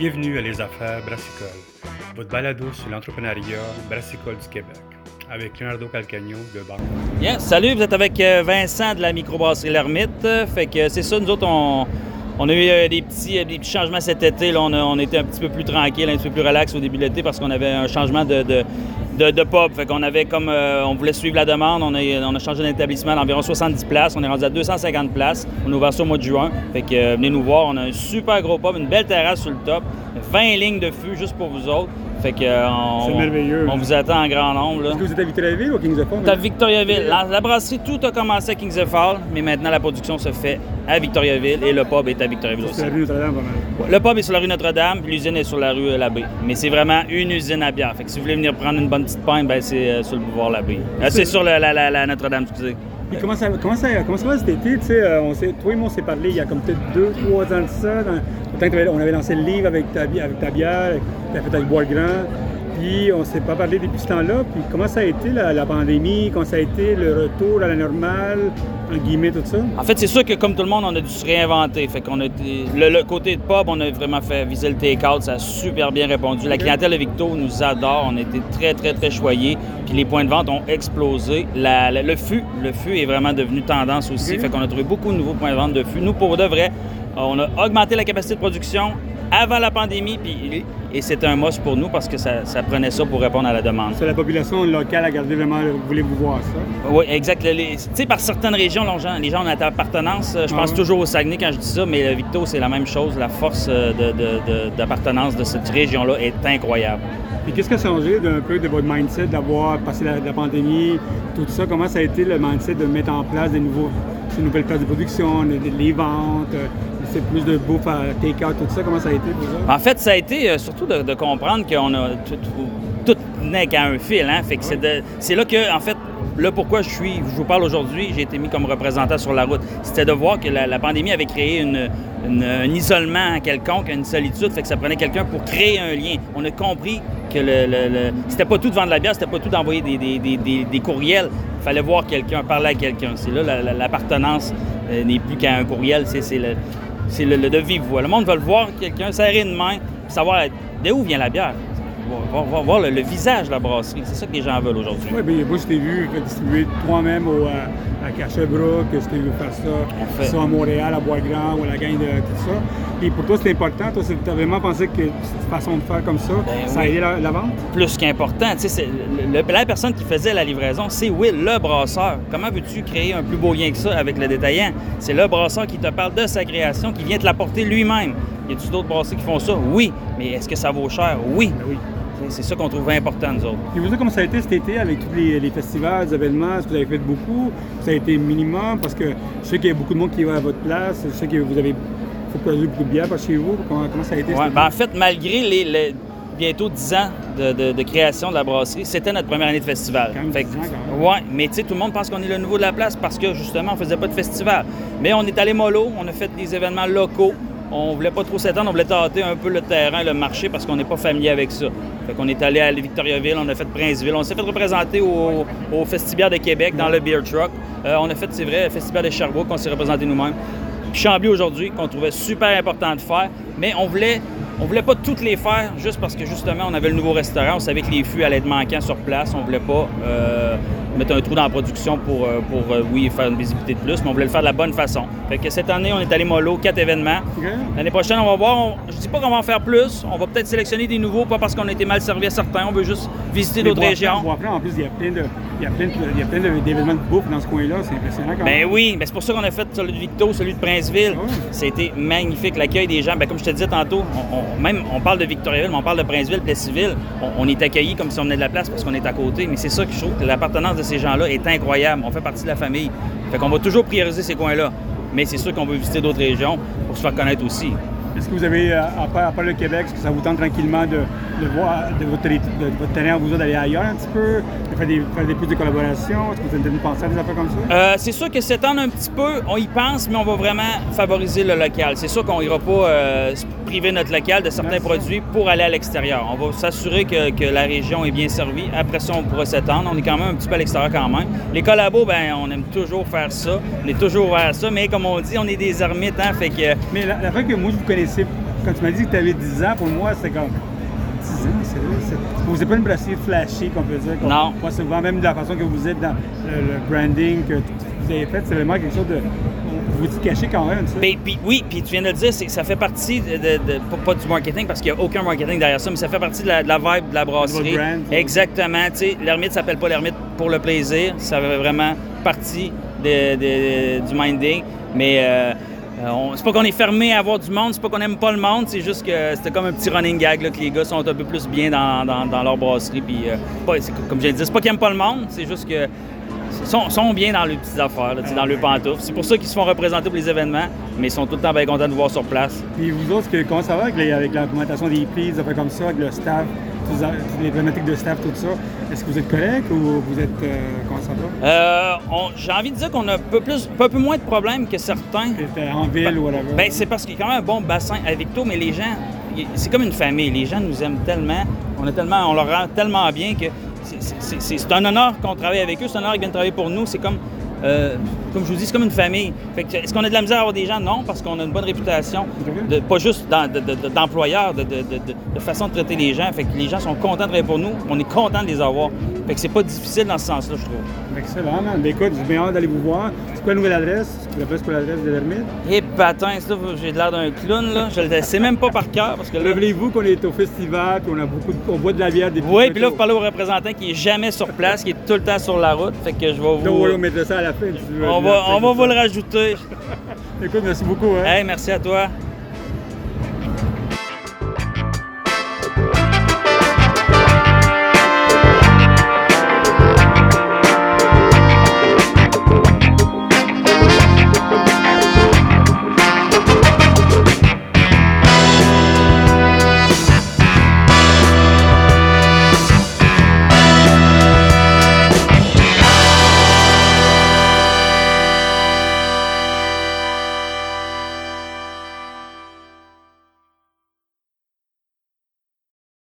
Bienvenue à Les Affaires Brassicole, votre balado sur l'entrepreneuriat brassicole du Québec, avec Leonardo Calcagno de Banque. Bien, salut, vous êtes avec euh, Vincent de la microbrasserie L'Ermite. Fait que c'est ça, nous autres, on, on a eu euh, des, petits, euh, des petits changements cet été. Là, on, était un petit peu plus tranquille, un petit peu plus relax au début de l'été parce qu'on avait un changement de, de, pub. Fait avait comme euh, on voulait suivre la demande. On a, changé d'établissement d'environ 70 places. On est rendu à 250 places. On a ouvert ça au mois de juin. Fait que venez nous voir. On a un super gros pub, une belle terrasse sur le top, 20 lignes de fût juste pour vous autres. Fait que euh, on, C'est merveilleux. on vous attend en grand nombre. Est-ce que vous êtes à Victoriaville ou Kings of C'est à Victoriaville. La, la brasserie, tout a commencé à Kings of Fall, mais maintenant la production se fait à Victoriaville et le pub est à Victoriaville aussi. C'est la rue Notre-Dame, pas mal. Le pub est sur la rue Notre-Dame, puis l'usine est sur la rue euh, Labbé. Mais c'est vraiment une usine à bière. Fait que si vous voulez venir prendre une bonne petite pinte, ben c'est euh, sur le boulevard Labbé. Euh, c'est sur le- la, la- la Notre-Dame, excusez. Comment ça, comment, ça, comment ça va cet été? Tu sais, euh, on s'est- toi et moi, on s'est parlé il y a comme peut-être deux, trois ans de ça. Dans, on avait lancé le livre avec ta, avec ta bière, tu as fait avec Bois Grand. Puis on s'est pas parlé depuis ce temps-là. Puis comment ça a été la, la pandémie? Comment ça a été le retour à la normale? En guillemets, tout ça? En fait, c'est sûr que comme tout le monde, on a dû se réinventer. Fait qu'on a été- le, le côté de pub, on a vraiment fait viser le take-out, ça a super bien répondu. La clientèle de Victo nous adore, on a été très, très, très choyés. Puis les points de vente ont explosé. La- la- le fût, le fût est vraiment devenu tendance aussi. Ok. Fait qu'on a trouvé beaucoup de nouveaux points de vente de fût. Nous, pour de vrai, on a augmenté la capacité de production avant la pandémie, puis, et c'était un must pour nous parce que ça, ça prenait ça pour répondre à la demande. C'est la population locale a gardé vraiment, voulez vous voir ça? Oui, exact. Tu sais, par certaines régions, les gens, les gens ont une appartenance. Euh, Je pense Ah toujours au Saguenay quand je dis ça, mais le Victo, c'est la même chose. La force euh, de- de- de- d'appartenance de, cette région-là est incroyable. Puis qu'est-ce qui a changé d'un peu de votre mindset d'avoir passé la, la pandémie, tout ça? Comment ça a été le mindset de mettre en place des, nouveaux, des nouvelles places de production, les, les ventes, euh, c'est plus de bouffe à take-out, tout ça? Comment ça a été pour ça? En fait, ça a été euh, surtout de, de comprendre qu'on a tout, tout, tout n'est qu'à un fil. Hein? Fait que c'est là que, en fait, là pourquoi je suis, je vous parle aujourd'hui, j'ai été mis comme représentant sur la route. C'était de voir que la, la pandémie avait créé une, une- un isolement quelconque, une solitude, fait que ça prenait quelqu'un pour créer un lien. On a compris que le, le- le- c'était pas tout de vendre de la bière, c'était pas tout d'envoyer des, des- des- des- des courriels. Il fallait voir quelqu'un, parler à quelqu'un. C'est là la- la- l'appartenance euh, n'est plus qu'à un courriel, c'est c'est le, le, de voix. Le monde veut le voir quelqu'un, serrer une main, savoir de où vient la bière? Voir, voir- voir le, le visage de la brasserie. C'est ça que les gens veulent aujourd'hui. Oui, bien, moi, je t'ai vu distribuer toi-même au, à, à Sherbrooke, je t'ai vu faire ça, fait. ça à Montréal, à Bois-Grand, ou à la gang de tout ça. Puis pour toi, c'est important. Toi, tu as vraiment pensé que cette façon de faire comme ça, Ben ça a oui. aidé la, la vente? Plus qu'important, tu sais, le- la personne qui faisait la livraison, c'est Will, le brasseur. Comment veux-tu créer un plus beau lien que ça avec le détaillant? C'est le brasseur qui te parle de sa création, qui vient te l'apporter lui-même. Y a-tu d'autres brasseurs qui font ça? Oui. Mais est-ce que ça vaut cher? Oui. Ben oui. C'est- ça qu'on trouve important, nous autres. Puis vous savez comment ça a été cet été avec tous les, les festivals, les événements? Est-ce que vous avez fait beaucoup? Ça a été minimum? Parce que je sais qu'il y a beaucoup de monde qui va à votre place. Je sais que vous avez faut produire beaucoup de bière par chez vous. Comment, comment ça a été? Ouais, cet ben, en été? fait, malgré les, les bientôt 10 ans de, de- de création de la brasserie, c'était notre première année de festival. Quand même Fait 10 que- ans, quand même. ouais, mais tu sais, tout le monde pense qu'on est le nouveau de la place parce que justement, on faisait pas de festival. Mais on est allé mollo, on a fait des événements locaux. On voulait pas trop s'étendre, on voulait tâter un peu le terrain, le marché, parce qu'on n'est pas familier avec ça. Fait qu'on est allé à Victoriaville, on a fait Princeville, on s'est fait représenter au, au Festival de Québec dans le Beer Truck. Euh, on a fait, c'est vrai, le Festival de Sherbrooke, qu'on s'est représenté nous-mêmes. Puis Chambly aujourd'hui, qu'on trouvait super important de faire, mais on voulait, on voulait pas toutes les faire juste parce que justement on avait le nouveau restaurant, on savait que les fûts allaient être manquants sur place, on voulait pas euh, mettre un trou dans la production pour, euh, pour euh, oui, faire une visibilité de plus, mais on voulait le faire de la bonne façon. Fait que cette année, on est allé mollo, quatre événements. L'année prochaine, on va voir. on- je dis pas qu'on va en faire plus. On va peut-être sélectionner des nouveaux, pas parce qu'on a été mal servi à certains. On veut juste visiter d'autres régions. En plus, il y a plein de- il y a plein de- d'événements de bouffe dans ce coin-là. C'est impressionnant quand Ben même. oui, ben c'est pour ça qu'on a fait celui de Victo, celui de Princeville. Ah oui. C'était magnifique, l'accueil des gens. Ben, comme je te disais tantôt, on, on- même on parle de Victoriaville, mais on parle de Princeville, Plessisville. On, on est accueillis comme si on venait de la place parce qu'on est à côté. Mais c'est ça que je trouve que l'appartenance de ces gens-là est incroyable. On fait partie de la famille. Fait qu'on va toujours prioriser ces coins-là. Mais c'est sûr qu'on veut visiter d'autres régions pour se faire connaître aussi. Est-ce que vous avez, euh, à part, le Québec, est-ce que ça vous tente tranquillement de, voir de votre, de votre terrain, vous d'aller ailleurs un petit peu, de faire des, faire des plus de collaborations? Est-ce que vous devenu penser à des affaires comme ça? Euh, c'est sûr que s'étendre un petit peu, on y pense, mais on va vraiment favoriser le local. C'est sûr qu'on ira pas euh, priver notre local de certains produits pour aller à l'extérieur. On va s'assurer que, que la région est bien servie. Après ça, on pourra s'étendre. On est quand même un petit peu à l'extérieur quand même. Les collabos, ben, on aime toujours faire ça. On est toujours ouvert à ça, mais comme on dit, on est des ermites, hein, fait que... Mais la, la fois que moi, je vous connaissais quand tu m'as dit que tu avais 10 ans, pour moi, c'est comme 10 ans, c'est Vous n'êtes pas une brassière flashy, qu'on peut dire. Non. Moi, c'est vraiment même de la façon que vous êtes dans le, le branding que vous avez fait, c'est vraiment quelque chose de. Vous vous cachez quand même, ça. Ben, puis oui, puis tu viens de le dire, ça fait partie de, de- de- pas, du marketing parce qu'il n'y a aucun marketing derrière ça, mais ça fait partie de la, de la vibe de la brasserie. brand. Exactement. Tu sais, l'ermite s'appelle pas l'ermite pour le plaisir, ça fait vraiment partie du minding. Mais euh, euh, c'est pas qu'on est fermé à avoir du monde, c'est pas qu'on aime pas le monde, c'est juste que c'était comme un petit running gag là, que les gars sont un peu plus bien dans, dans- dans leur brasserie. Puis, euh, pas- comme je l'ai dit, c'est pas qu'ils aiment pas le monde, c'est juste que sont, sont bien dans leurs petites affaires, là, dans leurs pantoufles. C'est pour ça qu'ils se font représenter pour les événements, mais ils sont tout le temps bien contents de voir sur place. Puis vous autres, que- comment ça va avec, les- avec l'augmentation des prix, des affaires comme ça, avec le staff, les- les problématiques de staff, tout ça? Est-ce que vous êtes correct ou vous êtes. euh, comment ça va? Euh, on- J'ai envie de dire qu'on a un peu, plus, un peu moins de problèmes que certains. C'était en ville ou whatever? Ben, c'est parce qu'il y a quand même un bon bassin à Victo, mais les gens, c'est comme une famille. Les gens nous aiment tellement, on, est tellement, on leur rend tellement bien que c'est- un honneur qu'on travaille avec eux, c'est un honneur qu'ils viennent travailler pour nous. C'est comme, euh, comme je vous dis, c'est comme une famille. Est-ce qu'on a de la misère à avoir des gens? Non, parce qu'on a une bonne réputation, de, pas juste d'employeur, de, de- de- de- de façon de traiter les gens. Fait que les gens sont contents de travailler pour nous, on est content de les avoir. Fait que c'est pas difficile dans ce sens-là, je trouve. Excellent, man. Ben, écoute, j'ai bien hâte d'aller vous voir. C'est quoi la nouvelle adresse? L'adresse pour l'adresse de l'ermite? Et patin, j'ai l'air d'un clown, là. Je le sais même pas par cœur, parce que là... Rappelez-vous qu'on est au festival, puis on a beaucoup de, on boit de la bière des Oui, puis là, vous parlez au représentant qui est jamais sur place, qui est tout le temps sur la route. Fait que je vais vous. Donc, on mettra ça à la fin. si tu veux. On va, on va vous le rajouter. Écoute, merci beaucoup. Hein? Hey, merci à toi.